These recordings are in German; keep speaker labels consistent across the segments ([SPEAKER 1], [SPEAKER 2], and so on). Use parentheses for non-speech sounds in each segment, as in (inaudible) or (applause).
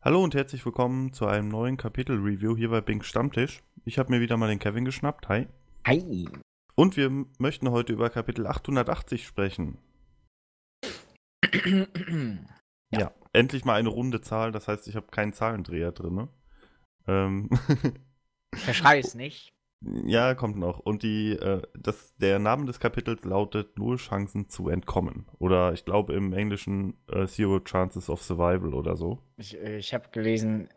[SPEAKER 1] Hallo und herzlich willkommen zu einem neuen Kapitel-Review hier bei Bing Stammtisch. Ich habe mir wieder mal den Kevin geschnappt. Hi.
[SPEAKER 2] Hi.
[SPEAKER 1] Und wir möchten heute über Kapitel 880 sprechen. (clears throat) ja. ja. endlich mal eine runde Zahl. Das heißt, ich habe keinen Zahlendreher drin. Ne? Ähm
[SPEAKER 2] Verschrei's nicht.
[SPEAKER 1] Ja, kommt noch. Und die, äh, das, der Name des Kapitels lautet Null Chancen zu entkommen. Oder ich glaube im Englischen äh, Zero Chances of Survival oder so.
[SPEAKER 2] Ich, äh, ich habe gelesen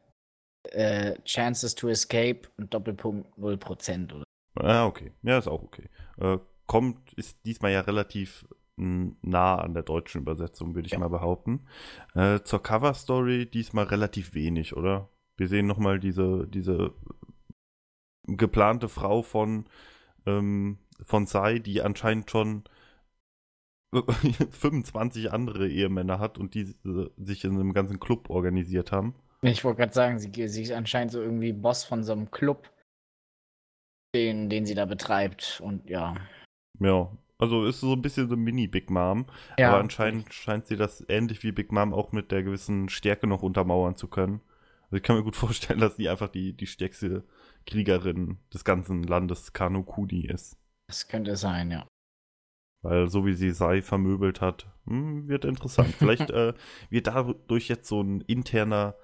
[SPEAKER 2] äh, Chances to Escape und Doppelpunkt 0% oder.
[SPEAKER 1] Ah, okay. Ja, ist auch okay. Äh, kommt, ist diesmal ja relativ nah an der deutschen Übersetzung, würde ich ja. mal behaupten. Äh, zur Cover Story diesmal relativ wenig, oder? Wir sehen nochmal diese, diese geplante Frau von, ähm, von Sai, die anscheinend schon (laughs) 25 andere Ehemänner hat und die äh, sich in einem ganzen Club organisiert haben.
[SPEAKER 2] Ich wollte gerade sagen, sie, sie ist anscheinend so irgendwie Boss von so einem Club, den, den sie da betreibt und ja.
[SPEAKER 1] Ja, also ist so ein bisschen so Mini-Big Mom. Ja. Aber anscheinend scheint sie das ähnlich wie Big Mom auch mit der gewissen Stärke noch untermauern zu können. Also ich kann mir gut vorstellen, dass sie einfach die, die stärkste Kriegerin des ganzen Landes Kanokuni ist.
[SPEAKER 2] Das könnte sein, ja.
[SPEAKER 1] Weil so wie sie Sai vermöbelt hat, hm, wird interessant. Vielleicht (laughs) äh, wird dadurch jetzt so ein interner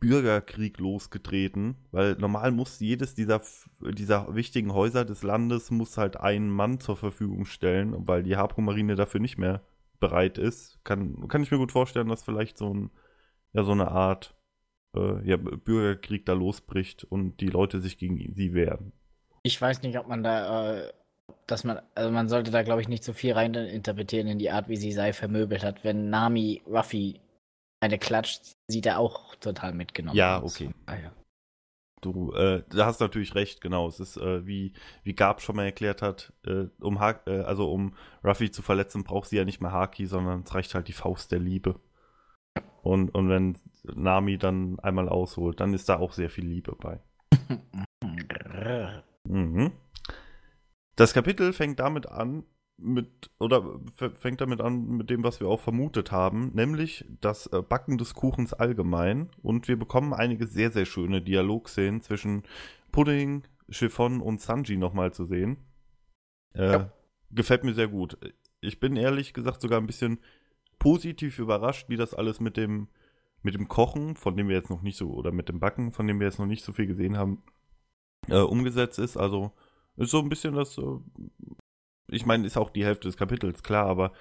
[SPEAKER 1] Bürgerkrieg losgetreten, weil normal muss jedes dieser, dieser wichtigen Häuser des Landes muss halt einen Mann zur Verfügung stellen, weil die Harpo-Marine dafür nicht mehr bereit ist. Kann, kann ich mir gut vorstellen, dass vielleicht so, ein, ja, so eine Art äh, ja, Bürgerkrieg da losbricht und die Leute sich gegen sie wehren.
[SPEAKER 2] Ich weiß nicht, ob man da, äh, dass man, also man sollte da glaube ich nicht so viel rein interpretieren in die Art, wie sie sei vermöbelt hat. Wenn Nami Ruffy eine klatscht, sieht er auch total mitgenommen.
[SPEAKER 1] Ja, okay. Ah, ja. Du, äh, da hast natürlich recht, genau. Es ist, äh, wie, wie Gab schon mal erklärt hat, äh, um ha äh, also um Ruffy zu verletzen, braucht sie ja nicht mehr Haki, sondern es reicht halt die Faust der Liebe. Und, und wenn Nami dann einmal ausholt, dann ist da auch sehr viel Liebe bei. (laughs) mhm. Das Kapitel fängt damit an, mit, oder fängt damit an mit dem, was wir auch vermutet haben, nämlich das äh, Backen des Kuchens allgemein. Und wir bekommen einige sehr, sehr schöne Dialogszenen zwischen Pudding, Chiffon und Sanji nochmal zu sehen. Äh, ja. Gefällt mir sehr gut. Ich bin ehrlich gesagt sogar ein bisschen positiv überrascht, wie das alles mit dem, mit dem Kochen, von dem wir jetzt noch nicht so, oder mit dem Backen, von dem wir jetzt noch nicht so viel gesehen haben, äh, umgesetzt ist. Also ist so ein bisschen das, äh, ich meine, ist auch die Hälfte des Kapitels, klar, aber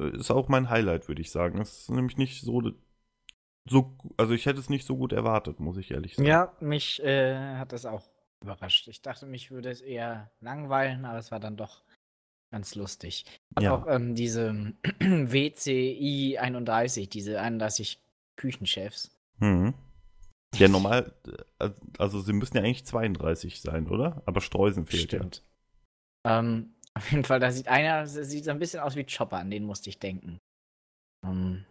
[SPEAKER 1] äh, ist auch mein Highlight, würde ich sagen. Es ist nämlich nicht so, so, also ich hätte es nicht so gut erwartet, muss ich ehrlich sagen.
[SPEAKER 2] Ja, mich äh, hat das auch überrascht. Ich dachte, mich würde es eher langweilen, aber es war dann doch Ganz lustig. Ja. Auch ähm, diese (clears throat) WCI 31, diese 31 Küchenchefs.
[SPEAKER 1] Mhm. Ja, normal, äh, also sie müssen ja eigentlich 32 sein, oder? Aber Streusen fehlt
[SPEAKER 2] Stimmt. ja. Ähm, (laughs) auf jeden Fall, da sieht einer, sieht so ein bisschen aus wie Chopper, an den musste ich denken. Ähm,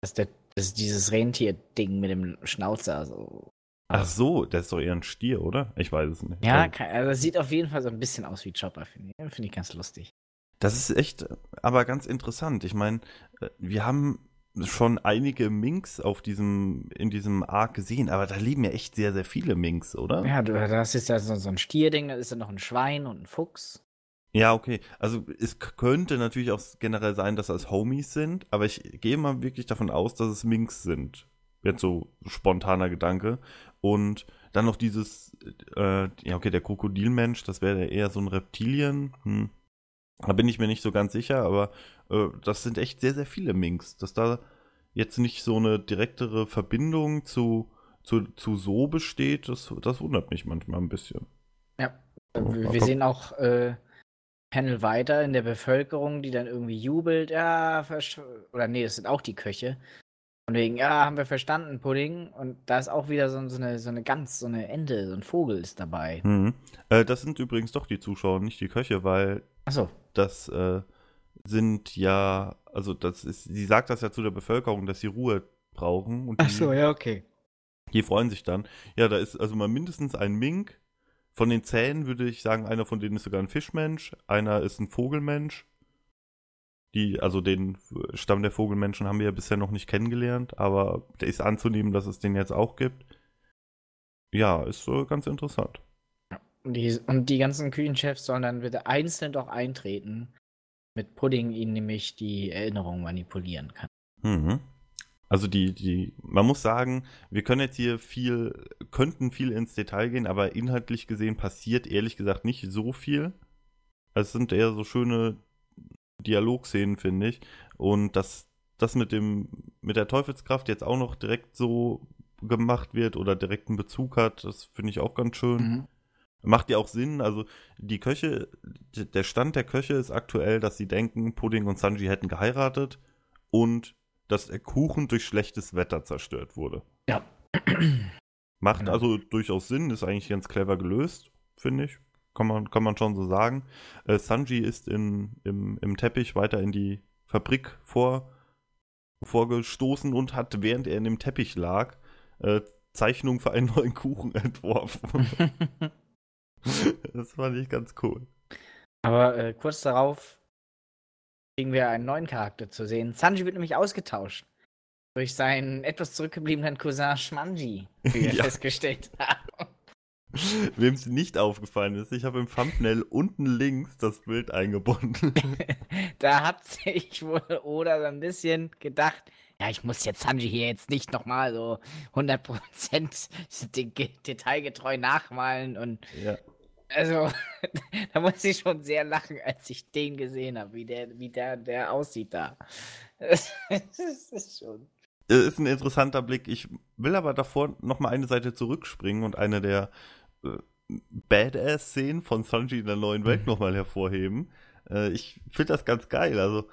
[SPEAKER 2] das, ist der, das ist dieses Rentier-Ding mit dem Schnauzer. Also.
[SPEAKER 1] Ach so, der ist doch eher ein Stier, oder? Ich weiß es nicht.
[SPEAKER 2] Ja, also sieht auf jeden Fall so ein bisschen aus wie Chopper, finde ich. Finde ich ganz lustig.
[SPEAKER 1] Das ist echt, aber ganz interessant. Ich meine, äh, wir haben schon einige Minks auf diesem, in diesem Arc gesehen, aber da leben ja echt sehr, sehr viele Minks, oder?
[SPEAKER 2] Ja, das ist ja so, so ein Stierding, da ist ja noch ein Schwein und ein Fuchs.
[SPEAKER 1] Ja, okay. Also es könnte natürlich auch generell sein, dass das Homies sind, aber ich gehe mal wirklich davon aus, dass es Minks sind. Jetzt so spontaner Gedanke. Und dann noch dieses, äh, ja, okay, der Krokodilmensch, das wäre eher so ein Reptilien. Hm. Da bin ich mir nicht so ganz sicher, aber äh, das sind echt sehr, sehr viele Minks. Dass da jetzt nicht so eine direktere Verbindung zu, zu, zu so besteht, das, das wundert mich manchmal ein bisschen.
[SPEAKER 2] Ja, wir, wir sehen auch äh, Panel weiter in der Bevölkerung, die dann irgendwie jubelt, ja, oder nee, das sind auch die Köche, von wegen, ja, haben wir verstanden, Pudding. Und da ist auch wieder so, so, eine, so eine Gans, so eine Ente, so ein Vogel ist dabei.
[SPEAKER 1] Mhm. Äh, das sind übrigens doch die Zuschauer, nicht die Köche, weil
[SPEAKER 2] so.
[SPEAKER 1] das äh, sind ja, also das ist, sie sagt das ja zu der Bevölkerung, dass sie Ruhe brauchen. Und
[SPEAKER 2] die, Ach so, ja, okay.
[SPEAKER 1] Die freuen sich dann. Ja, da ist also mal mindestens ein Mink. Von den Zähnen würde ich sagen, einer von denen ist sogar ein Fischmensch, einer ist ein Vogelmensch Die, also den Stamm der Vogelmenschen haben wir ja bisher noch nicht kennengelernt, aber der ist anzunehmen, dass es den jetzt auch gibt. Ja, ist so ganz interessant.
[SPEAKER 2] Und die, und die ganzen Küchenchefs sollen dann wieder einzeln doch eintreten, mit Pudding ihnen nämlich die Erinnerung manipulieren kann.
[SPEAKER 1] Mhm. Also die, die, man muss sagen, wir können jetzt hier viel, könnten viel ins Detail gehen, aber inhaltlich gesehen passiert ehrlich gesagt nicht so viel. Es sind eher so schöne Dialogszenen, finde ich. Und dass das mit dem, mit der Teufelskraft jetzt auch noch direkt so gemacht wird oder direkten Bezug hat, das finde ich auch ganz schön. Mhm. Macht ja auch Sinn, also die Köche, der Stand der Köche ist aktuell, dass sie denken, Pudding und Sanji hätten geheiratet und dass der Kuchen durch schlechtes Wetter zerstört wurde.
[SPEAKER 2] Ja.
[SPEAKER 1] Macht genau. also durchaus Sinn, ist eigentlich ganz clever gelöst, finde ich. Kann man, kann man schon so sagen. Äh, Sanji ist in, im, im Teppich weiter in die Fabrik vor, vorgestoßen und hat, während er in dem Teppich lag, äh, Zeichnung für einen neuen Kuchen (laughs) entworfen. (laughs) das fand ich ganz cool.
[SPEAKER 2] Aber äh, kurz darauf kriegen wir einen neuen Charakter zu sehen. Sanji wird nämlich ausgetauscht. Durch seinen etwas zurückgebliebenen Cousin Schmanji, wie wir (laughs) ja. festgestellt haben. (laughs)
[SPEAKER 1] Wem es nicht aufgefallen ist, ich habe im Thumbnail unten links das Bild eingebunden. (laughs)
[SPEAKER 2] da hat sich wohl Oda so ein bisschen gedacht, ja, ich muss jetzt Sanji hier jetzt nicht nochmal so 100% (laughs) detailgetreu nachmalen und
[SPEAKER 1] ja.
[SPEAKER 2] Also, da muss ich schon sehr lachen, als ich den gesehen habe, wie der, wie der, der aussieht da. Das,
[SPEAKER 1] ist schon. Ist ein interessanter Blick. Ich will aber davor nochmal eine Seite zurückspringen und eine der äh, Badass-Szenen von Sanji in der neuen Welt mhm. nochmal hervorheben. Äh, ich finde das ganz geil. Also,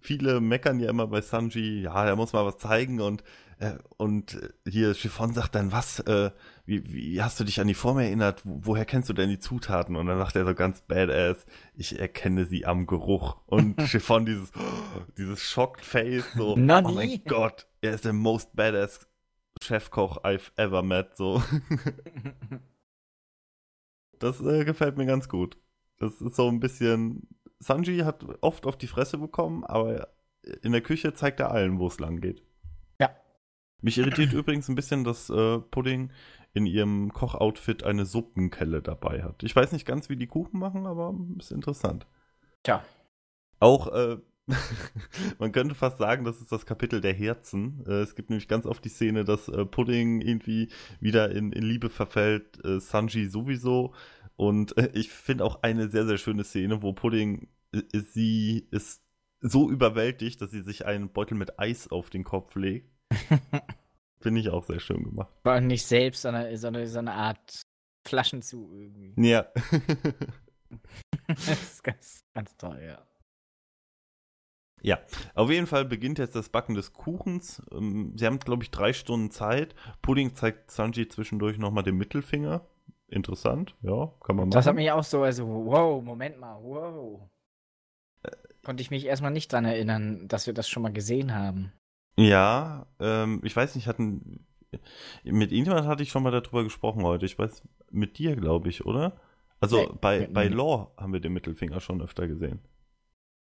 [SPEAKER 1] viele meckern ja immer bei Sanji, ja, er muss mal was zeigen und äh, und hier Chiffon sagt dann, was, äh, wie, wie hast du dich an die Form erinnert? Woher kennst du denn die Zutaten? Und dann sagt er so ganz badass, ich erkenne sie am Geruch. Und (laughs) Chiffon dieses, dieses shocked Face, so,
[SPEAKER 2] Nani?
[SPEAKER 1] oh mein Gott, er ist der most badass Chefkoch I've ever met, so. (laughs) das äh, gefällt mir ganz gut. Das ist so ein bisschen, Sanji hat oft auf die Fresse bekommen, aber in der Küche zeigt er allen, wo es lang geht. Mich irritiert (clears throat) übrigens ein bisschen, dass äh, Pudding in ihrem Kochoutfit eine Suppenkelle dabei hat. Ich weiß nicht ganz, wie die Kuchen machen, aber ist interessant.
[SPEAKER 2] Tja.
[SPEAKER 1] Auch, äh, (laughs) man könnte fast sagen, das ist das Kapitel der Herzen. Äh, es gibt nämlich ganz oft die Szene, dass äh, Pudding irgendwie wieder in, in Liebe verfällt, äh, Sanji sowieso. Und ich finde auch eine sehr, sehr schöne Szene, wo Pudding sie ist so überwältigt, dass sie sich einen Beutel mit Eis auf den Kopf legt (laughs) Finde ich auch sehr schön gemacht.
[SPEAKER 2] War nicht selbst, sondern so eine, so eine Art Flaschenzug irgendwie.
[SPEAKER 1] Ja. (laughs)
[SPEAKER 2] das ist ganz, ganz toll, ja.
[SPEAKER 1] Ja, auf jeden Fall beginnt jetzt das Backen des Kuchens. Ähm, sie haben, glaube ich, drei Stunden Zeit. Pudding zeigt Sanji zwischendurch nochmal den Mittelfinger. Interessant, ja, kann man machen.
[SPEAKER 2] Das hat mich auch so, also, wow, Moment mal, wow. Äh, Konnte ich mich erstmal nicht dran erinnern, dass wir das schon mal gesehen haben.
[SPEAKER 1] Ja, ähm, ich weiß nicht, hatten. Mit irgendjemand hatte ich schon mal darüber gesprochen heute. Ich weiß, mit dir, glaube ich, oder? Also nee, bei, bei Law haben wir den Mittelfinger schon öfter gesehen.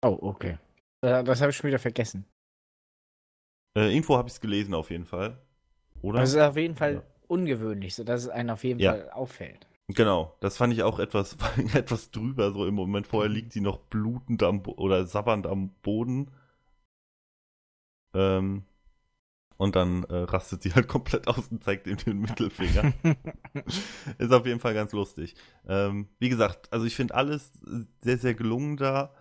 [SPEAKER 2] Oh, okay. Äh, das habe ich schon wieder vergessen.
[SPEAKER 1] Äh, Info habe ich es gelesen auf jeden Fall. Oder?
[SPEAKER 2] Das ist auf jeden Fall ja. ungewöhnlich, sodass es einen auf jeden ja. Fall auffällt.
[SPEAKER 1] Genau, das fand ich auch etwas, (laughs) etwas drüber. So im Moment vorher mhm. liegt sie noch blutend am oder sabbernd am Boden ähm, und dann äh, rastet sie halt (laughs) komplett aus und zeigt ihm den Mittelfinger. (laughs) ist auf jeden Fall ganz lustig. Ähm, wie gesagt, also ich finde alles sehr, sehr gelungen da.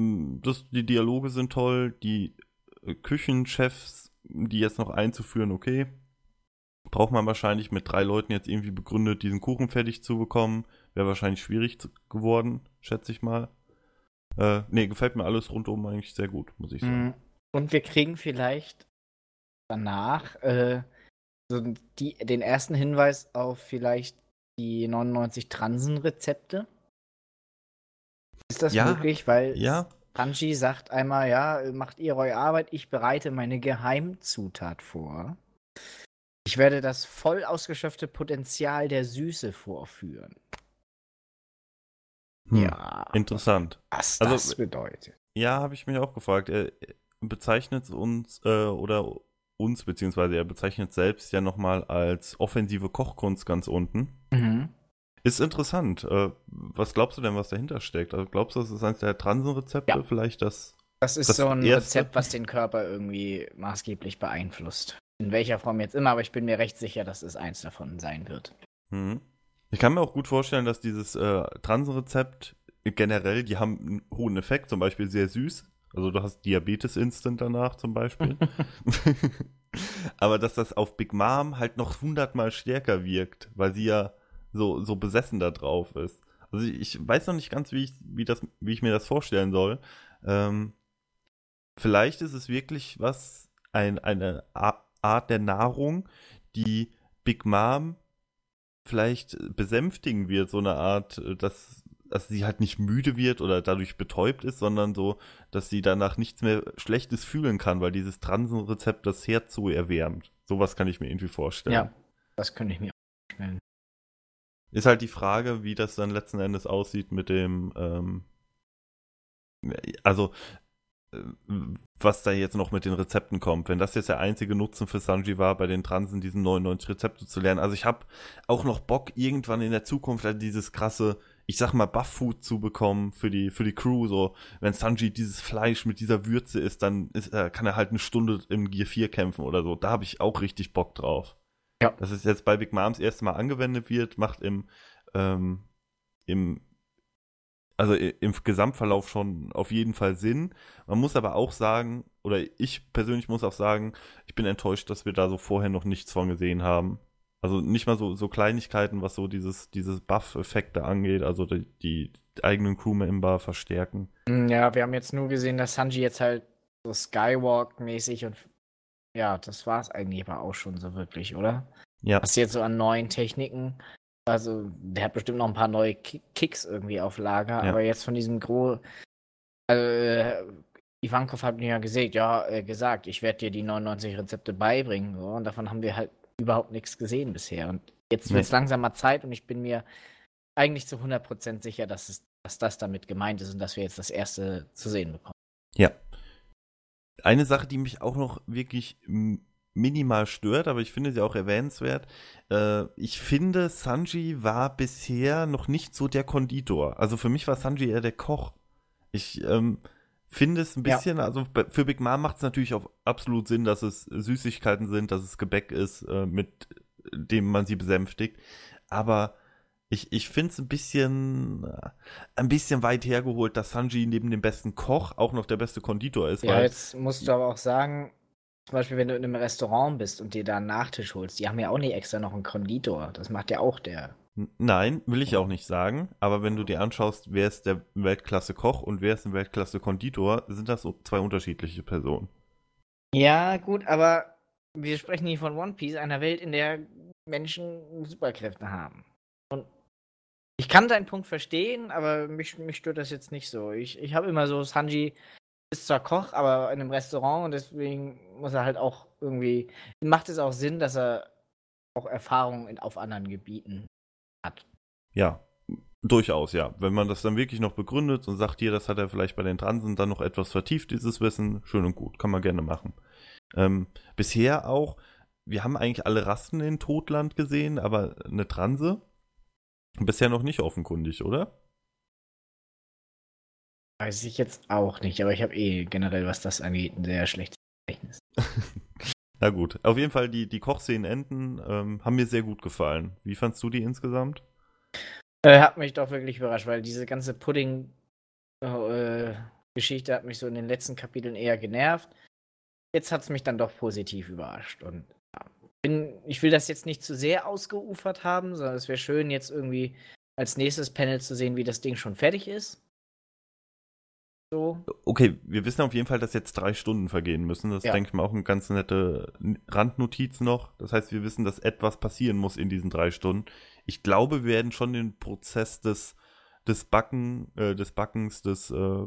[SPEAKER 1] Ähm, das, die Dialoge sind toll, die äh, Küchenchefs, die jetzt noch einzuführen, okay. Braucht man wahrscheinlich mit drei Leuten jetzt irgendwie begründet, diesen Kuchen fertig zu bekommen. Wäre wahrscheinlich schwierig geworden, schätze ich mal. Äh, nee, gefällt mir alles rundum eigentlich sehr gut, muss ich sagen. Mhm.
[SPEAKER 2] Und wir kriegen vielleicht danach äh, so die, den ersten Hinweis auf vielleicht die 99 Transen-Rezepte. Ist das ja, möglich? Weil
[SPEAKER 1] ja.
[SPEAKER 2] Kanji sagt einmal, ja, macht ihr eure Arbeit, ich bereite meine Geheimzutat vor. Ich werde das voll ausgeschöpfte Potenzial der Süße vorführen.
[SPEAKER 1] Hm, ja. Interessant.
[SPEAKER 2] Was also, das bedeutet.
[SPEAKER 1] Ja, habe ich mich auch gefragt. Er bezeichnet uns äh, oder uns, beziehungsweise er bezeichnet selbst ja nochmal als offensive Kochkunst ganz unten. Mhm. Ist interessant. Äh, was glaubst du denn, was dahinter steckt? Also glaubst du, das ist eines der Transenrezepte? Ja. Vielleicht das.
[SPEAKER 2] Das ist das so ein erste? Rezept, was den Körper irgendwie maßgeblich beeinflusst. In welcher Form jetzt immer, aber ich bin mir recht sicher, dass es eins davon sein wird.
[SPEAKER 1] Mhm. Ich kann mir auch gut vorstellen, dass dieses äh, Transenrezept generell, die haben einen hohen Effekt, zum Beispiel sehr süß. Also du hast Diabetes instant danach zum Beispiel. (laughs) (laughs) aber dass das auf Big Mom halt noch hundertmal stärker wirkt, weil sie ja so, so besessen da drauf ist. Also ich weiß noch nicht ganz, wie ich, wie das, wie ich mir das vorstellen soll. Ähm, vielleicht ist es wirklich was, ein, eine Art der Nahrung, die Big Mom vielleicht besänftigen wird, so eine Art, äh, dass, dass sie halt nicht müde wird oder dadurch betäubt ist, sondern so, dass sie danach nichts mehr Schlechtes fühlen kann, weil dieses Transenrezept das Herz so erwärmt. Sowas kann ich mir irgendwie vorstellen. Ja,
[SPEAKER 2] das könnte ich mir auch vorstellen.
[SPEAKER 1] Ist halt die Frage, wie das dann letzten Endes aussieht mit dem, ähm, also was da jetzt noch mit den Rezepten kommt. Wenn das jetzt der einzige Nutzen für Sanji war, bei den Transen diesen 99 Rezepte zu lernen. Also ich habe auch noch Bock, irgendwann in der Zukunft halt dieses krasse, ich sag mal, Buff-Food zu bekommen für die, für die Crew. So, wenn Sanji dieses Fleisch mit dieser Würze isst, dann ist, äh, kann er halt eine Stunde im Gear 4 kämpfen oder so. Da habe ich auch richtig Bock drauf. Ja. Dass es jetzt bei Big Moms erste Mal angewendet wird, macht im, ähm, im also im Gesamtverlauf schon auf jeden Fall Sinn. Man muss aber auch sagen, oder ich persönlich muss auch sagen, ich bin enttäuscht, dass wir da so vorher noch nichts von gesehen haben. Also nicht mal so, so Kleinigkeiten, was so dieses, dieses Buff-Effekte angeht, also die, die eigenen Crewmember verstärken.
[SPEAKER 2] Mm, ja, wir haben jetzt nur gesehen, dass Sanji jetzt halt so Skywalk-mäßig und ja, das war es eigentlich aber auch schon so wirklich, oder? Ja. Was jetzt so an neuen Techniken also, der hat bestimmt noch ein paar neue Kicks irgendwie auf Lager, ja. aber jetzt von diesem Gro. Also, äh, Ivankov hat mir ja gesagt, ja, äh, gesagt, ich werde dir die 99 Rezepte beibringen. So, und davon haben wir halt überhaupt nichts gesehen bisher. Und jetzt wird es nee. langsam mal Zeit und ich bin mir eigentlich zu 100% sicher, dass, es, dass das damit gemeint ist und dass wir jetzt das erste zu sehen bekommen.
[SPEAKER 1] Ja. Eine Sache, die mich auch noch wirklich minimal stört, aber ich finde sie auch erwähnenswert. Äh, ich finde, Sanji war bisher noch nicht so der Konditor. Also für mich war Sanji eher der Koch. Ich ähm, finde es ein bisschen, ja. also für Big Mom macht es natürlich auch absolut Sinn, dass es Süßigkeiten sind, dass es Gebäck ist, äh, mit dem man sie besänftigt. Aber ich, ich finde es ein bisschen, ein bisschen weit hergeholt, dass Sanji neben dem besten Koch auch noch der beste Konditor ist.
[SPEAKER 2] Ja, jetzt musst du aber auch sagen, zum Beispiel, wenn du in einem Restaurant bist und dir da einen Nachtisch holst, die haben ja auch nicht extra noch einen Konditor. Das macht ja auch der.
[SPEAKER 1] Nein, will ich auch nicht sagen. Aber wenn du dir anschaust, wer ist der Weltklasse-Koch und wer ist ein Weltklasse-Konditor, sind das so zwei unterschiedliche Personen.
[SPEAKER 2] Ja, gut, aber wir sprechen hier von One Piece, einer Welt, in der Menschen Superkräfte haben. Ich kann deinen Punkt verstehen, aber mich, mich stört das jetzt nicht so. Ich, ich habe immer so Sanji ist zwar Koch, aber in einem Restaurant und deswegen muss er halt auch irgendwie. Macht es auch Sinn, dass er auch Erfahrung in, auf anderen Gebieten hat.
[SPEAKER 1] Ja, durchaus, ja. Wenn man das dann wirklich noch begründet und sagt, hier, das hat er vielleicht bei den Transen dann noch etwas vertieft, dieses Wissen, schön und gut, kann man gerne machen. Ähm, bisher auch, wir haben eigentlich alle Rassen in Todland gesehen, aber eine Transe bisher noch nicht offenkundig, oder?
[SPEAKER 2] Weiß ich jetzt auch nicht, aber ich habe eh generell, was das angeht, ein sehr schlechtes Gedächtnis. (laughs)
[SPEAKER 1] Na gut, auf jeden Fall die, die Kochszenen enden ähm, haben mir sehr gut gefallen. Wie fandst du die insgesamt?
[SPEAKER 2] Äh, hat mich doch wirklich überrascht, weil diese ganze Pudding-Geschichte äh, hat mich so in den letzten Kapiteln eher genervt. Jetzt hat es mich dann doch positiv überrascht. Und bin, ich will das jetzt nicht zu sehr ausgeufert haben, sondern es wäre schön, jetzt irgendwie als nächstes Panel zu sehen, wie das Ding schon fertig ist.
[SPEAKER 1] So. Okay, wir wissen auf jeden Fall, dass jetzt drei Stunden vergehen müssen. Das ja. denke ich mal auch eine ganz nette Randnotiz noch. Das heißt, wir wissen, dass etwas passieren muss in diesen drei Stunden. Ich glaube, wir werden schon den Prozess des, des Backen, äh, des Backens, des äh,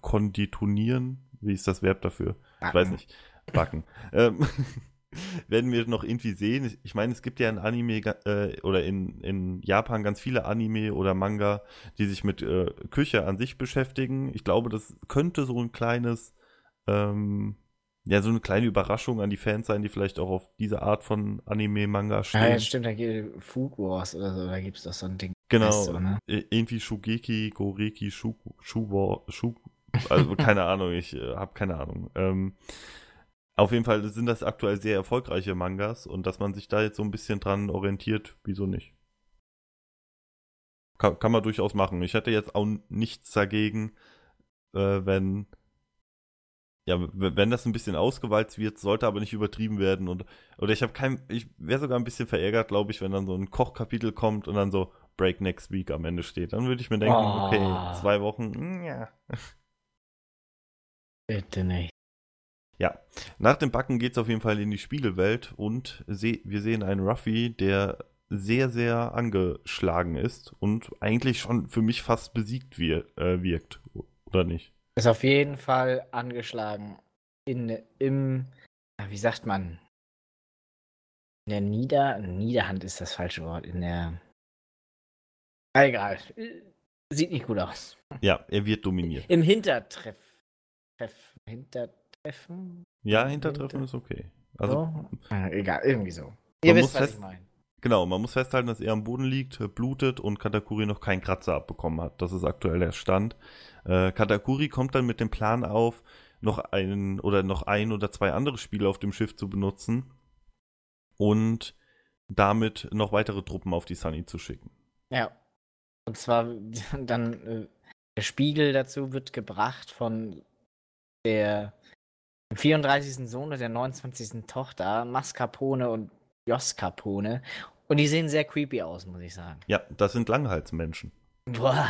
[SPEAKER 1] Konditonieren, wie ist das Verb dafür? Backen. Ich weiß nicht. Backen. ähm, (laughs) werden wir noch irgendwie sehen. Ich meine, es gibt ja in Anime äh, oder in, in Japan ganz viele Anime oder Manga, die sich mit äh, Küche an sich beschäftigen. Ich glaube, das könnte so ein kleines, ähm, ja, so eine kleine Überraschung an die Fans sein, die vielleicht auch auf diese Art von Anime-Manga stehen. Ja,
[SPEAKER 2] stimmt, da gibt es Food Wars oder so, da gibt es doch so ein Ding.
[SPEAKER 1] Genau, du, ne? irgendwie Shugeki, Goreki, Shu, Shu, Shu, also keine (laughs) Ahnung, ich äh, habe keine Ahnung. Ähm, auf jeden Fall sind das aktuell sehr erfolgreiche Mangas und dass man sich da jetzt so ein bisschen dran orientiert, wieso nicht? Kann, kann man durchaus machen. Ich hätte jetzt auch nichts dagegen, äh, wenn ja, wenn das ein bisschen ausgewalzt wird, sollte aber nicht übertrieben werden und oder ich habe kein ich wäre sogar ein bisschen verärgert, glaube ich, wenn dann so ein Kochkapitel kommt und dann so Break next week am Ende steht. Dann würde ich mir denken, oh. okay, zwei Wochen, hm, ja.
[SPEAKER 2] Bitte nicht.
[SPEAKER 1] Ja, nach dem Backen geht es auf jeden Fall in die Spiegelwelt und se wir sehen einen Ruffy, der sehr, sehr angeschlagen ist und eigentlich schon für mich fast besiegt wir äh, wirkt, oder nicht?
[SPEAKER 2] Ist auf jeden Fall angeschlagen. In, im, wie sagt man? In der Nieder, Niederhand ist das falsche Wort. In der. Egal. Sieht nicht gut aus.
[SPEAKER 1] Ja, er wird dominiert.
[SPEAKER 2] Im Hintertreff. Treff, Hintertreff. Hintertreffen?
[SPEAKER 1] Ja, Hintertreffen ist okay.
[SPEAKER 2] Also, so? (laughs) ah, egal, irgendwie so. Ihr wisst, was
[SPEAKER 1] ich meine. Genau, man muss festhalten, dass er am Boden liegt, blutet und Katakuri noch keinen Kratzer abbekommen hat. Das ist aktuell der Stand. Äh, Katakuri kommt dann mit dem Plan auf, noch einen oder noch ein oder zwei andere Spieler auf dem Schiff zu benutzen und damit noch weitere Truppen auf die Sunny zu schicken.
[SPEAKER 2] Ja. Und zwar (laughs) dann äh, der Spiegel dazu wird gebracht von der dem 34. Sohn und der 29. Tochter, Mascarpone und Joscarpone. Und die sehen sehr creepy aus, muss ich sagen.
[SPEAKER 1] Ja, das sind Langhalsmenschen.
[SPEAKER 2] Boah.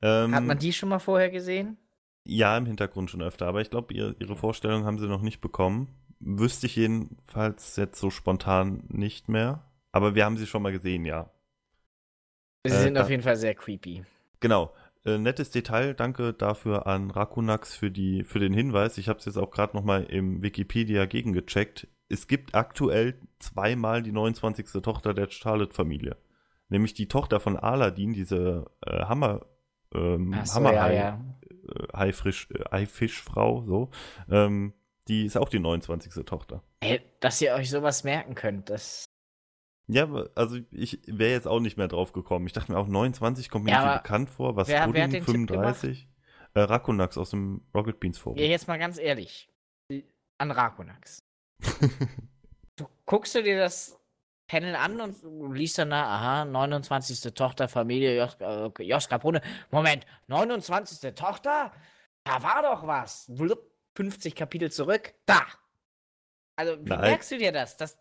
[SPEAKER 2] Ähm, Hat man die schon mal vorher gesehen?
[SPEAKER 1] Ja, im Hintergrund schon öfter, aber ich glaube, ihr, ihre Vorstellung haben sie noch nicht bekommen. Wüsste ich jedenfalls jetzt so spontan nicht mehr. Aber wir haben sie schon mal gesehen, ja.
[SPEAKER 2] Sie äh, sind auf jeden Fall sehr creepy.
[SPEAKER 1] Genau. Äh, nettes Detail, danke dafür an Rakunax für, die, für den Hinweis. Ich habe es jetzt auch gerade nochmal im Wikipedia gegengecheckt. Es gibt aktuell zweimal die 29. Tochter der Charlotte-Familie. Nämlich die Tochter von Aladdin, diese äh, Hammer, ähm, so, Hammerhai, ja, ja. Äh, Haifrisch, äh, Haifischfrau, so. Ähm, die ist auch die 29. Tochter.
[SPEAKER 2] Ey, dass ihr euch sowas merken könnt, das
[SPEAKER 1] ja, also ich wäre jetzt auch nicht mehr drauf gekommen. Ich dachte mir auch, 29 kommt mir ja, nicht bekannt vor. Was wer, wer 35? Äh, Rakunax aus dem Rocket Beans Forum.
[SPEAKER 2] Ja, jetzt mal ganz ehrlich. An Rakunax. (laughs) du guckst du dir das Panel an und liest dann da, aha, 29. Tochter, Familie, Joska, äh, Joska Brunne. Moment, 29. Tochter? Da war doch was. 50 Kapitel zurück. Da. Also, wie Nein. merkst du dir das? Das,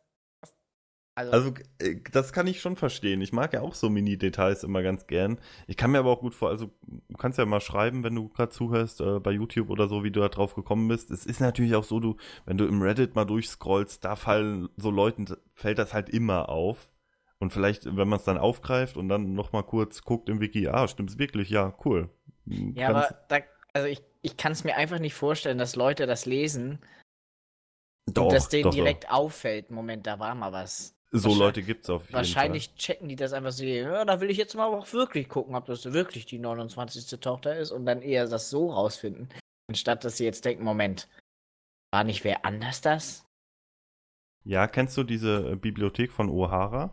[SPEAKER 1] also, also, äh, das kann ich schon verstehen. Ich mag ja auch so Mini-Details immer ganz gern. Ich kann mir aber auch gut vor, also du kannst ja mal schreiben, wenn du gerade zuhörst, äh, bei YouTube oder so, wie du da drauf gekommen bist. Es ist natürlich auch so, du, wenn du im Reddit mal durchscrollst, da fallen so Leuten, fällt das halt immer auf. Und vielleicht, wenn man es dann aufgreift und dann nochmal kurz guckt im Wiki, ah, stimmt's wirklich? Ja, cool.
[SPEAKER 2] Ja, Kannst, aber da, also ich, ich kann es mir einfach nicht vorstellen, dass Leute das lesen. Doch, und dass denen doch, direkt doch. auffällt, Moment, da war mal was.
[SPEAKER 1] So Leute gibt es auf jeden
[SPEAKER 2] Wahrscheinlich Fall. checken die das einfach so, ja, da will ich jetzt mal auch wirklich gucken, ob das wirklich die 29. Tochter ist und dann eher das so rausfinden, anstatt dass sie jetzt denken, Moment, war nicht wer anders das?
[SPEAKER 1] Ja, kennst du diese äh, Bibliothek von O'Hara?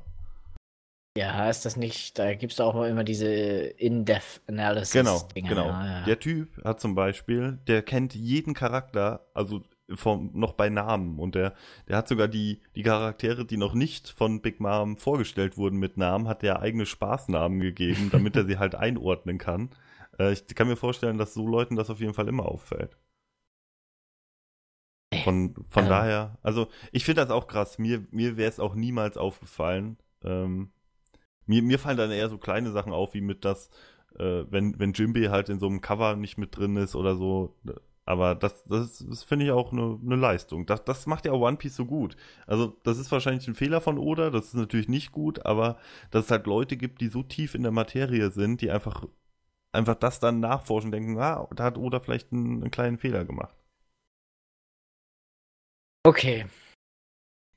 [SPEAKER 2] Ja, ist das nicht, da gibt es auch immer diese In-Depth-Analysis.
[SPEAKER 1] Genau, genau. Ja, ja. Der Typ hat zum Beispiel, der kennt jeden Charakter, also vom, noch bei Namen. Und der, der hat sogar die, die Charaktere, die noch nicht von Big Mom vorgestellt wurden mit Namen, hat der eigene Spaßnamen gegeben, damit er sie halt einordnen kann. Äh, ich kann mir vorstellen, dass so Leuten das auf jeden Fall immer auffällt. Von, von ja. daher, also ich finde das auch krass. Mir, mir wäre es auch niemals aufgefallen. Ähm, mir, mir fallen dann eher so kleine Sachen auf, wie mit das, äh, wenn, wenn Jimby halt in so einem Cover nicht mit drin ist oder so, aber das, das, das finde ich auch eine, eine Leistung. Das, das macht ja auch One Piece so gut. Also, das ist wahrscheinlich ein Fehler von Oda, das ist natürlich nicht gut, aber dass es halt Leute gibt, die so tief in der Materie sind, die einfach, einfach das dann nachforschen, denken, ah, da hat Oda vielleicht einen, einen kleinen Fehler gemacht.
[SPEAKER 2] Okay.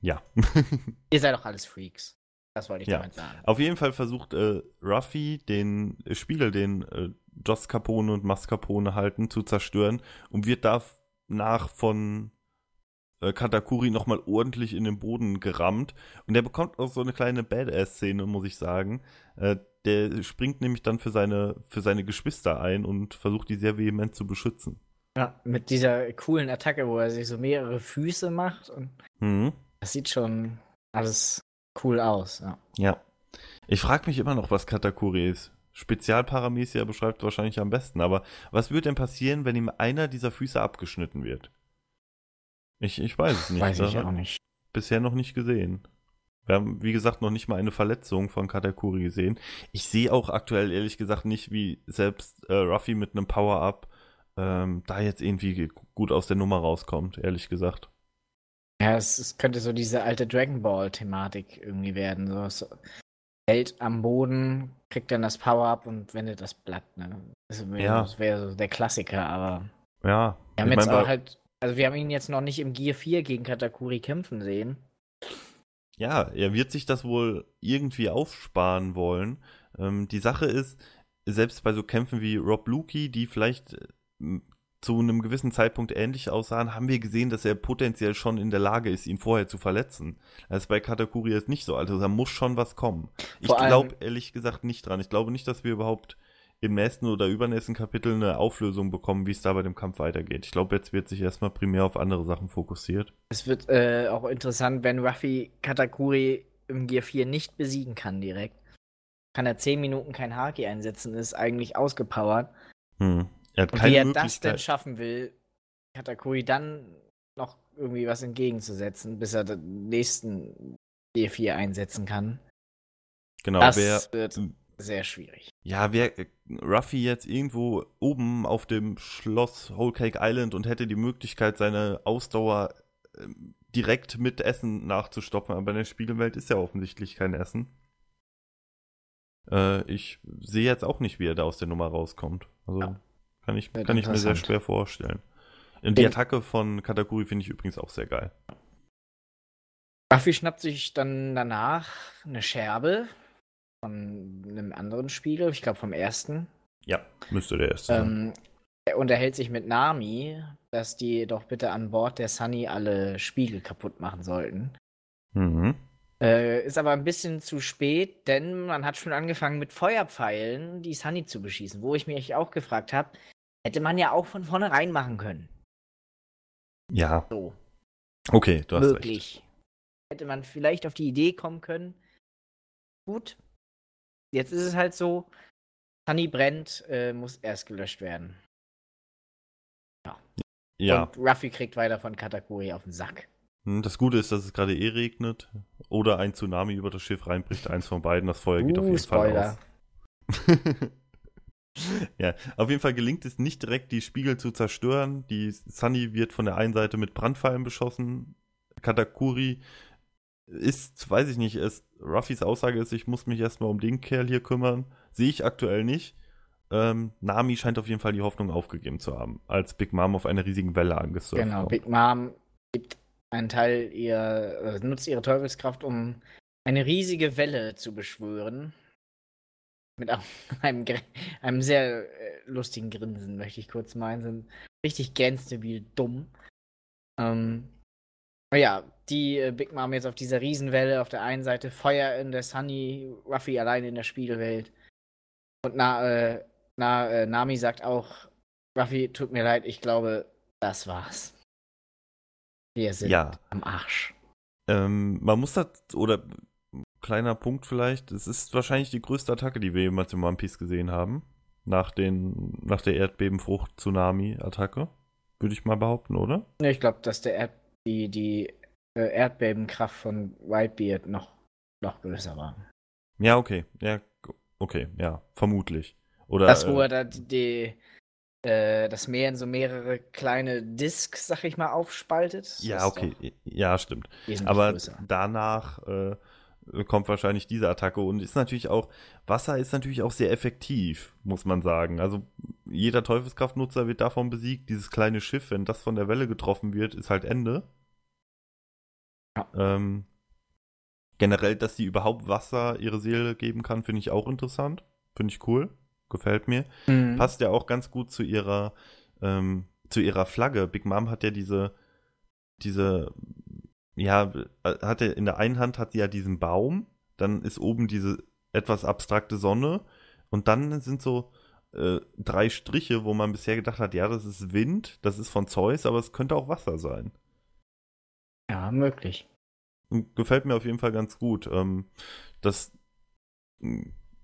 [SPEAKER 1] Ja. (laughs)
[SPEAKER 2] Ihr seid doch alles Freaks. Das wollte ich
[SPEAKER 1] Ja.
[SPEAKER 2] damit sagen.
[SPEAKER 1] Auf jeden Fall versucht äh, Ruffy den äh, Spiegel, den äh, Joss Capone und Mascarpone halten, zu zerstören und wird danach von äh, Katakuri nochmal ordentlich in den Boden gerammt. Und der bekommt auch so eine kleine Badass-Szene, muss ich sagen. Äh, der springt nämlich dann für seine, für seine Geschwister ein und versucht die sehr vehement zu beschützen.
[SPEAKER 2] Ja, mit dieser coolen Attacke, wo er sich so mehrere Füße macht. Und
[SPEAKER 1] Mhm.
[SPEAKER 2] das sieht schon alles cool aus. Ja.
[SPEAKER 1] Ja. Ich frage mich immer noch, was Katakuri ist. Spezialparamesia beschreibt wahrscheinlich am besten, aber was würde denn passieren, wenn ihm einer dieser Füße abgeschnitten wird? Ich, ich weiß es nicht.
[SPEAKER 2] Weiß ich
[SPEAKER 1] Das
[SPEAKER 2] auch nicht.
[SPEAKER 1] Bisher noch nicht gesehen. Wir haben, wie gesagt, noch nicht mal eine Verletzung von Katakuri gesehen. Ich sehe auch aktuell ehrlich gesagt nicht, wie selbst äh, Ruffy mit einem Power-Up ähm, da jetzt irgendwie gut aus der Nummer rauskommt, ehrlich gesagt.
[SPEAKER 2] Ja, es, es könnte so diese alte Dragon Ball-Thematik irgendwie werden. So, so hält am Boden, kriegt dann das Power-Up und wendet das Blatt. Ne? Das wäre
[SPEAKER 1] Ja.
[SPEAKER 2] das wär so der Klassiker, aber
[SPEAKER 1] Ja.
[SPEAKER 2] wir haben
[SPEAKER 1] ich
[SPEAKER 2] jetzt
[SPEAKER 1] mein,
[SPEAKER 2] auch halt, also wir haben ihn jetzt noch nicht im Gear 4 gegen Katakuri kämpfen sehen.
[SPEAKER 1] Ja, er wird sich das wohl irgendwie aufsparen wollen. Ähm, die Sache ist, selbst bei so Kämpfen wie Rob Lukey, die vielleicht äh, zu einem gewissen Zeitpunkt ähnlich aussahen, haben wir gesehen, dass er potenziell schon in der Lage ist, ihn vorher zu verletzen. Das ist bei Katakuri jetzt nicht so. Also da muss schon was kommen. Ich
[SPEAKER 2] Vor
[SPEAKER 1] glaube ehrlich gesagt nicht dran. Ich glaube nicht, dass wir überhaupt im nächsten oder übernächsten Kapitel eine Auflösung bekommen, wie es da bei dem Kampf weitergeht. Ich glaube, jetzt wird sich erstmal primär auf andere Sachen fokussiert.
[SPEAKER 2] Es wird äh, auch interessant, wenn Ruffy Katakuri im Gear 4 nicht besiegen kann direkt. Kann er 10 Minuten kein Haki einsetzen, ist eigentlich ausgepowert.
[SPEAKER 1] Hm. Er hat
[SPEAKER 2] Und
[SPEAKER 1] keine
[SPEAKER 2] wie er das denn schaffen will, Katakuri dann noch irgendwie was entgegenzusetzen, bis er den nächsten G4 einsetzen kann.
[SPEAKER 1] genau,
[SPEAKER 2] das
[SPEAKER 1] wer,
[SPEAKER 2] wird sehr schwierig.
[SPEAKER 1] Ja, wäre äh, Ruffy jetzt irgendwo oben auf dem Schloss Whole Cake Island und hätte die Möglichkeit, seine Ausdauer ähm, direkt mit Essen nachzustopfen, aber in der Spiegelwelt ist ja offensichtlich kein Essen. Äh, ich sehe jetzt auch nicht, wie er da aus der Nummer rauskommt. Also
[SPEAKER 2] Ja.
[SPEAKER 1] Kann ich, kann ich mir sehr schwer vorstellen. Und die Attacke von Katakuri finde ich übrigens auch sehr geil.
[SPEAKER 2] Ruffy schnappt sich dann danach eine Scherbe von einem anderen Spiegel, ich glaube vom ersten.
[SPEAKER 1] Ja, müsste der erste sein.
[SPEAKER 2] Ähm, er unterhält sich mit Nami, dass die doch bitte an Bord der Sunny alle Spiegel kaputt machen sollten.
[SPEAKER 1] Mhm.
[SPEAKER 2] Äh, ist aber ein bisschen zu spät, denn man hat schon angefangen mit Feuerpfeilen die Sunny zu beschießen, wo ich mich auch gefragt habe, hätte man ja auch von vornherein machen können.
[SPEAKER 1] Ja,
[SPEAKER 2] So,
[SPEAKER 1] okay, du hast recht.
[SPEAKER 2] möglich. Hätte man vielleicht auf die Idee kommen können. Gut, jetzt ist es halt so, Sunny brennt, äh, muss erst gelöscht werden.
[SPEAKER 1] Ja.
[SPEAKER 2] Und Ruffy kriegt weiter von Katakuri auf den Sack.
[SPEAKER 1] Hm, Das Gute ist, dass es gerade eh regnet oder ein Tsunami über das Schiff reinbricht. Eins von beiden. Das Feuer geht auf
[SPEAKER 2] Uh,
[SPEAKER 1] jeden
[SPEAKER 2] Spoiler.
[SPEAKER 1] Fall aus. (laughs) ja, auf jeden Fall gelingt es nicht direkt, die Spiegel zu zerstören. Die Sunny wird von der einen Seite mit Brandpfeilen beschossen. Katakuri ist, weiß ich nicht, es, Ruffys Aussage ist, ich muss mich erstmal um den Kerl hier kümmern. Sehe ich aktuell nicht. Ähm, Nami scheint auf jeden Fall die Hoffnung aufgegeben zu haben, als Big Mom auf einer riesigen Welle angesurft
[SPEAKER 2] Genau,
[SPEAKER 1] kommt.
[SPEAKER 2] Big Mom gibt einen Teil ihr, äh, nutzt ihre Teufelskraft, um eine riesige Welle zu beschwören. Mit einem, (laughs) einem sehr äh, lustigen Grinsen, möchte ich kurz meinen. Sind richtig gänsewild dumm. Ähm, ja, die äh, Big Mom jetzt auf dieser Riesenwelle, auf der einen Seite Feuer in der Sunny, Ruffy allein in der Spiegelwelt. Und na, äh, na, äh, Nami sagt auch, Ruffy, tut mir leid, ich glaube, das war's. Wir sind
[SPEAKER 1] Ja.
[SPEAKER 2] am Arsch.
[SPEAKER 1] Ähm, man muss das, oder kleiner Punkt vielleicht, es ist wahrscheinlich die größte Attacke, die wir jemals im One Piece gesehen haben. Nach, den, nach der Erdbebenfrucht-Tsunami-Attacke. Würde ich mal behaupten, oder?
[SPEAKER 2] Ich glaube, dass der Erd die, die äh, Erdbebenkraft von Whitebeard noch, noch größer war.
[SPEAKER 1] Ja, okay. Ja, okay, ja, vermutlich. Oder,
[SPEAKER 2] das, wo
[SPEAKER 1] äh,
[SPEAKER 2] er da die, äh, das Meer in so mehrere kleine Discs, sag ich mal, aufspaltet.
[SPEAKER 1] ja, okay, ja, stimmt. Aber
[SPEAKER 2] größer.
[SPEAKER 1] danach äh, kommt wahrscheinlich diese Attacke und ist natürlich auch, Wasser ist natürlich auch sehr effektiv, muss man sagen. Also jeder Teufelskraftnutzer wird davon besiegt. Dieses kleine Schiff, wenn das von der Welle getroffen wird, ist halt Ende.
[SPEAKER 2] Ja.
[SPEAKER 1] Ähm, generell, dass sie überhaupt Wasser ihre Seele geben kann, finde ich auch interessant. Finde ich cool. Gefällt mir. Mhm. Passt ja auch ganz gut zu ihrer, ähm, zu ihrer Flagge. Big Mom hat ja diese, diese, ja, hat er in der einen Hand hat sie ja diesen Baum, dann ist oben diese etwas abstrakte Sonne und dann sind so äh, drei Striche, wo man bisher gedacht hat, ja, das ist Wind, das ist von Zeus, aber es könnte auch Wasser sein.
[SPEAKER 2] Ja, möglich.
[SPEAKER 1] Gefällt mir auf jeden Fall ganz gut. Ähm, das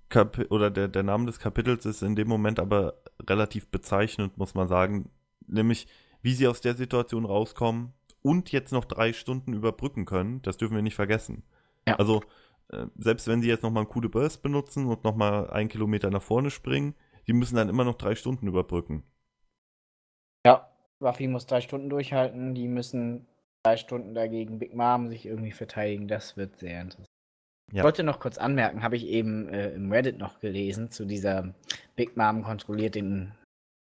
[SPEAKER 1] Kap oder der, der Name des Kapitels ist in dem Moment aber relativ bezeichnend, muss man sagen. Nämlich, wie sie aus der Situation rauskommen und jetzt noch drei Stunden überbrücken können, das dürfen wir nicht vergessen. Ja. Also, äh, selbst wenn sie jetzt nochmal einen coole Burst benutzen und nochmal einen Kilometer nach vorne springen, die müssen dann immer noch drei Stunden überbrücken.
[SPEAKER 2] Ja, Ruffy muss drei Stunden durchhalten, die müssen drei Stunden dagegen Big Mom sich irgendwie verteidigen. Das wird sehr interessant. Ja. Ich wollte noch kurz anmerken, habe ich eben äh, im Reddit noch gelesen zu dieser Big Mom kontrolliert den,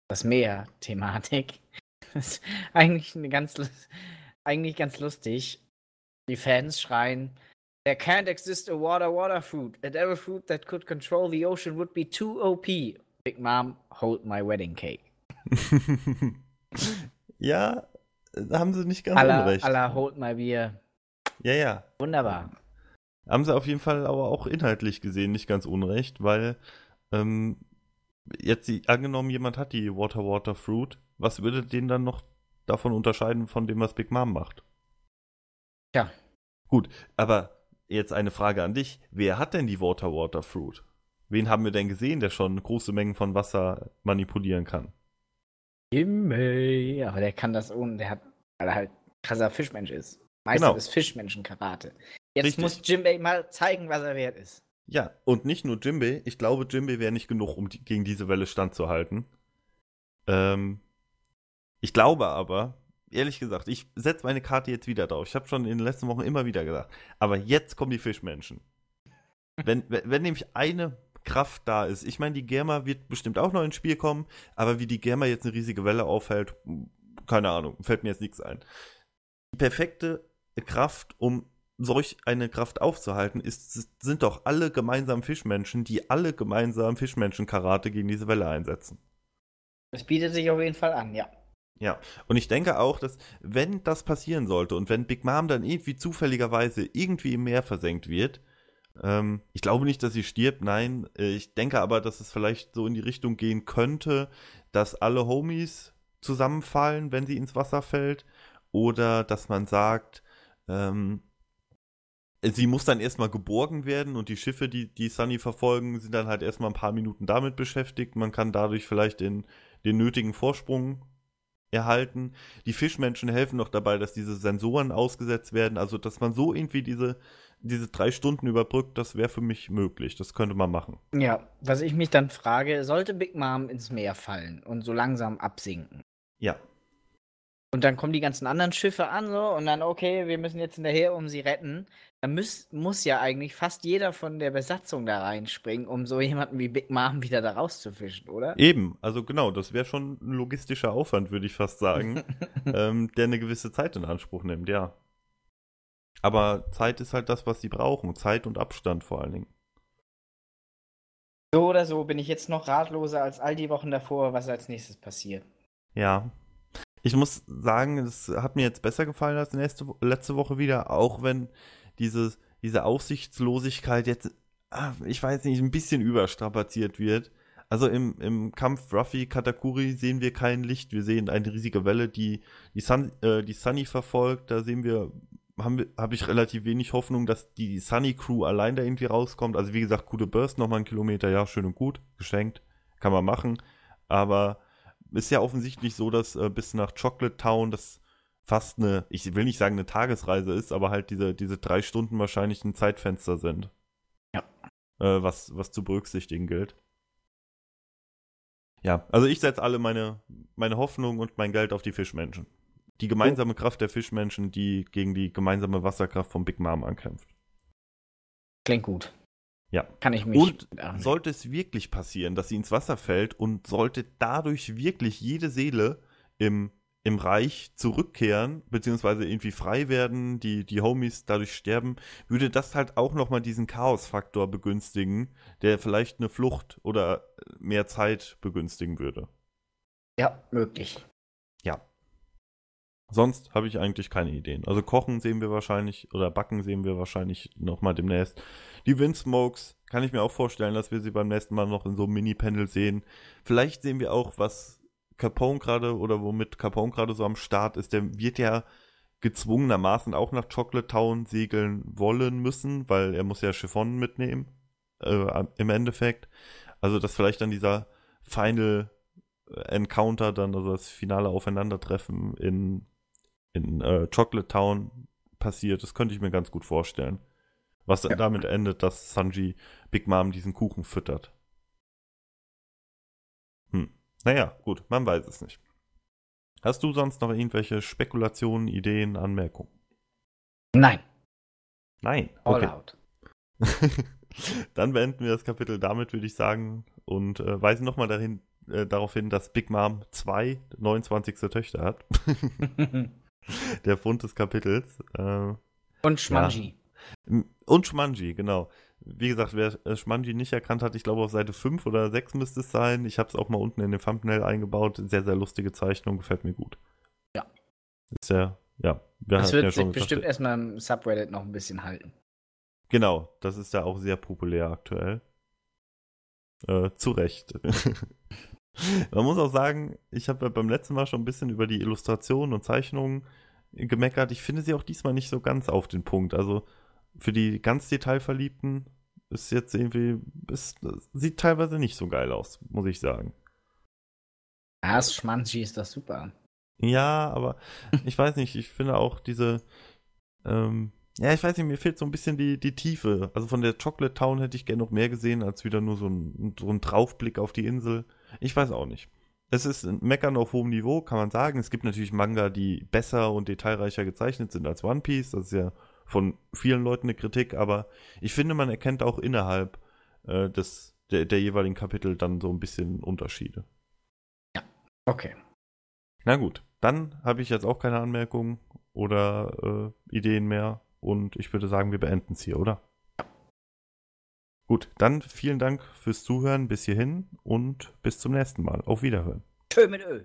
[SPEAKER 2] das Meer-Thematik. (laughs) Das ist eigentlich eine ganz, eigentlich ganz lustig. Die Fans schreien, There can't exist a water-water fruit. And every fruit that could control the ocean would be too OP. Big Mom, hold my wedding cake. (laughs)
[SPEAKER 1] ja, haben sie nicht ganz
[SPEAKER 2] alla,
[SPEAKER 1] unrecht.
[SPEAKER 2] Alla hold my beer.
[SPEAKER 1] Ja, ja.
[SPEAKER 2] Wunderbar.
[SPEAKER 1] Haben sie auf jeden Fall aber auch inhaltlich gesehen nicht ganz unrecht, weil ähm, jetzt die, angenommen, jemand hat die Water Water Fruit, was würde den dann noch davon unterscheiden von dem, was Big Mom macht?
[SPEAKER 2] Ja.
[SPEAKER 1] Gut, aber jetzt eine Frage an dich. Wer hat denn die Water Water Fruit? Wen haben wir denn gesehen, der schon große Mengen von Wasser manipulieren kann?
[SPEAKER 2] Jimmei. Aber der kann das ohne, der hat, weil er halt krasser Fischmensch ist. Meister genau. des Fischmenschen-Karate. Jetzt Richtig. muss Jimbei mal zeigen, was er wert ist.
[SPEAKER 1] Ja, und nicht nur Jimbei. Ich glaube, Jimbei wäre nicht genug, um die, gegen diese Welle standzuhalten. Ähm, ich glaube aber, ehrlich gesagt, ich setze meine Karte jetzt wieder drauf. Ich habe schon in den letzten Wochen immer wieder gesagt. Aber jetzt kommen die Fischmenschen. wenn, wenn, nämlich eine Kraft da ist. Ich meine, die Germa wird bestimmt auch noch ins Spiel kommen, aber wie die Germa jetzt eine riesige Welle aufhält, keine Ahnung, fällt mir jetzt nichts ein. Die perfekte Kraft, um solch eine Kraft aufzuhalten, ist, sind doch alle gemeinsam Fischmenschen, die alle gemeinsam Fischmenschen-Karate gegen diese Welle einsetzen.
[SPEAKER 2] Das bietet sich auf jeden Fall an, ja.
[SPEAKER 1] Ja, und ich denke auch, dass wenn das passieren sollte und wenn Big Mom dann irgendwie zufälligerweise irgendwie im Meer versenkt wird, ähm, ich glaube nicht, dass sie stirbt, nein, äh, ich denke aber, dass es vielleicht so in die Richtung gehen könnte, dass alle Homies zusammenfallen, wenn sie ins Wasser fällt, oder dass man sagt, ähm, sie muss dann erstmal geborgen werden und die Schiffe, die, die Sunny verfolgen, sind dann halt erstmal ein paar Minuten damit beschäftigt. Man kann dadurch vielleicht den, den nötigen Vorsprung erhalten. Die Fischmenschen helfen noch dabei, dass diese Sensoren ausgesetzt werden, also dass man so irgendwie diese, diese drei Stunden überbrückt, das wäre für mich möglich. Das könnte man machen.
[SPEAKER 2] Ja, was ich mich dann frage, sollte Big Mom ins Meer fallen und so langsam absinken?
[SPEAKER 1] Ja.
[SPEAKER 2] Und dann kommen die ganzen anderen Schiffe an so und dann, okay, wir müssen jetzt hinterher, um sie retten. Dann muss, muss ja eigentlich fast jeder von der Besatzung da reinspringen, um so jemanden wie Big Mom wieder da rauszufischen, oder?
[SPEAKER 1] Eben, also genau, das wäre schon ein logistischer Aufwand, würde ich fast sagen, (laughs) ähm, der eine gewisse Zeit in Anspruch nimmt, ja. Aber Zeit ist halt das, was sie brauchen. Zeit und Abstand vor allen Dingen.
[SPEAKER 2] So oder so bin ich jetzt noch ratloser als all die Wochen davor, was als nächstes passiert.
[SPEAKER 1] Ja, ich muss sagen, es hat mir jetzt besser gefallen als nächste, letzte Woche wieder, auch wenn dieses, diese Aussichtslosigkeit jetzt, ah, ich weiß nicht, ein bisschen überstrapaziert wird. Also im, im Kampf Ruffy Katakuri sehen wir kein Licht, wir sehen eine riesige Welle, die die, Sun, äh, die Sunny verfolgt. Da sehen wir, habe hab ich relativ wenig Hoffnung, dass die Sunny Crew allein da irgendwie rauskommt. Also wie gesagt, gute Burst, nochmal einen Kilometer, ja, schön und gut, geschenkt, kann man machen. Aber ist ja offensichtlich so, dass äh, bis nach Chocolate Town das fast eine, ich will nicht sagen eine Tagesreise ist, aber halt diese, diese drei Stunden wahrscheinlich ein Zeitfenster sind.
[SPEAKER 2] Ja.
[SPEAKER 1] Äh, was, was zu berücksichtigen gilt. Ja, also ich setze alle meine, meine Hoffnung und mein Geld auf die Fischmenschen. Die gemeinsame. Kraft der Fischmenschen, die gegen die gemeinsame Wasserkraft von Big Mom ankämpft.
[SPEAKER 2] Klingt gut.
[SPEAKER 1] Ja.
[SPEAKER 2] Kann ich mich.
[SPEAKER 1] Und sollte es wirklich passieren, dass sie ins Wasser fällt und sollte dadurch wirklich jede Seele im, im Reich zurückkehren, beziehungsweise irgendwie frei werden, die, die Homies dadurch sterben, würde das halt auch nochmal diesen Chaos-Faktor begünstigen, der vielleicht eine Flucht oder mehr Zeit begünstigen würde.
[SPEAKER 2] Ja, möglich.
[SPEAKER 1] Ja. Sonst habe ich eigentlich keine Ideen. Also kochen sehen wir wahrscheinlich oder backen sehen wir wahrscheinlich nochmal demnächst. Die Windsmokes kann ich mir auch vorstellen, dass wir sie beim nächsten Mal noch in so einem Mini-Panel sehen. Vielleicht sehen wir auch, was Capone gerade oder womit Capone gerade so am Start ist. Der wird ja gezwungenermaßen auch nach Chocolate Town segeln wollen müssen, weil er muss ja Chiffon mitnehmen äh, im Endeffekt. Also dass vielleicht dann dieser Final Encounter dann, also das finale Aufeinandertreffen in in äh, Chocolate Town passiert. Das könnte ich mir ganz gut vorstellen. Was ja. damit endet, dass Sanji Big Mom diesen Kuchen füttert. Hm. Naja, gut, man weiß es nicht. Hast du sonst noch irgendwelche Spekulationen, Ideen, Anmerkungen?
[SPEAKER 2] Nein.
[SPEAKER 1] Nein.
[SPEAKER 2] Okay. All out. (laughs)
[SPEAKER 1] Dann beenden wir das Kapitel damit, würde ich sagen, und äh, weisen nochmal dahin, äh, darauf hin, dass Big Mom zwei 29. Töchter hat. (laughs) der Fund des Kapitels. Äh,
[SPEAKER 2] und Schmanji.
[SPEAKER 1] Ja. Und Schmanji, genau. Wie gesagt, wer äh, Schmanji nicht erkannt hat, ich glaube auf Seite 5 oder 6 müsste es sein. Ich habe es auch mal unten in den Thumbnail eingebaut. Sehr, sehr lustige Zeichnung, gefällt mir gut.
[SPEAKER 2] Ja.
[SPEAKER 1] Ist ja, ja.
[SPEAKER 2] Das wird ja sich bestimmt erstmal im Subreddit noch ein bisschen halten.
[SPEAKER 1] Genau, das ist ja auch sehr populär aktuell. Äh, zu Recht. (laughs) Man muss auch sagen, ich habe ja beim letzten Mal schon ein bisschen über die Illustrationen und Zeichnungen gemeckert. Ich finde sie auch diesmal nicht so ganz auf den Punkt. Also für die ganz Detailverliebten ist jetzt irgendwie, ist, sieht teilweise nicht so geil aus, muss ich sagen.
[SPEAKER 2] Ja, das Schmanzi ist das super.
[SPEAKER 1] Ja, aber ich weiß nicht, ich finde auch diese, ähm, ja, ich weiß nicht, mir fehlt so ein bisschen die, die Tiefe. Also von der Chocolate Town hätte ich gerne noch mehr gesehen, als wieder nur so ein, so ein Draufblick auf die Insel. Ich weiß auch nicht. Es ist ein Meckern auf hohem Niveau, kann man sagen. Es gibt natürlich Manga, die besser und detailreicher gezeichnet sind als One Piece. Das ist ja von vielen Leuten eine Kritik, aber ich finde, man erkennt auch innerhalb äh, des, der, der jeweiligen Kapitel dann so ein bisschen Unterschiede.
[SPEAKER 2] Ja, okay.
[SPEAKER 1] Na gut, dann habe ich jetzt auch keine Anmerkungen oder äh, Ideen mehr und ich würde sagen, wir beenden es hier, oder? Gut, dann vielen Dank fürs Zuhören bis hierhin und bis zum nächsten Mal. Auf Wiederhören.
[SPEAKER 2] Tschö mit Ö.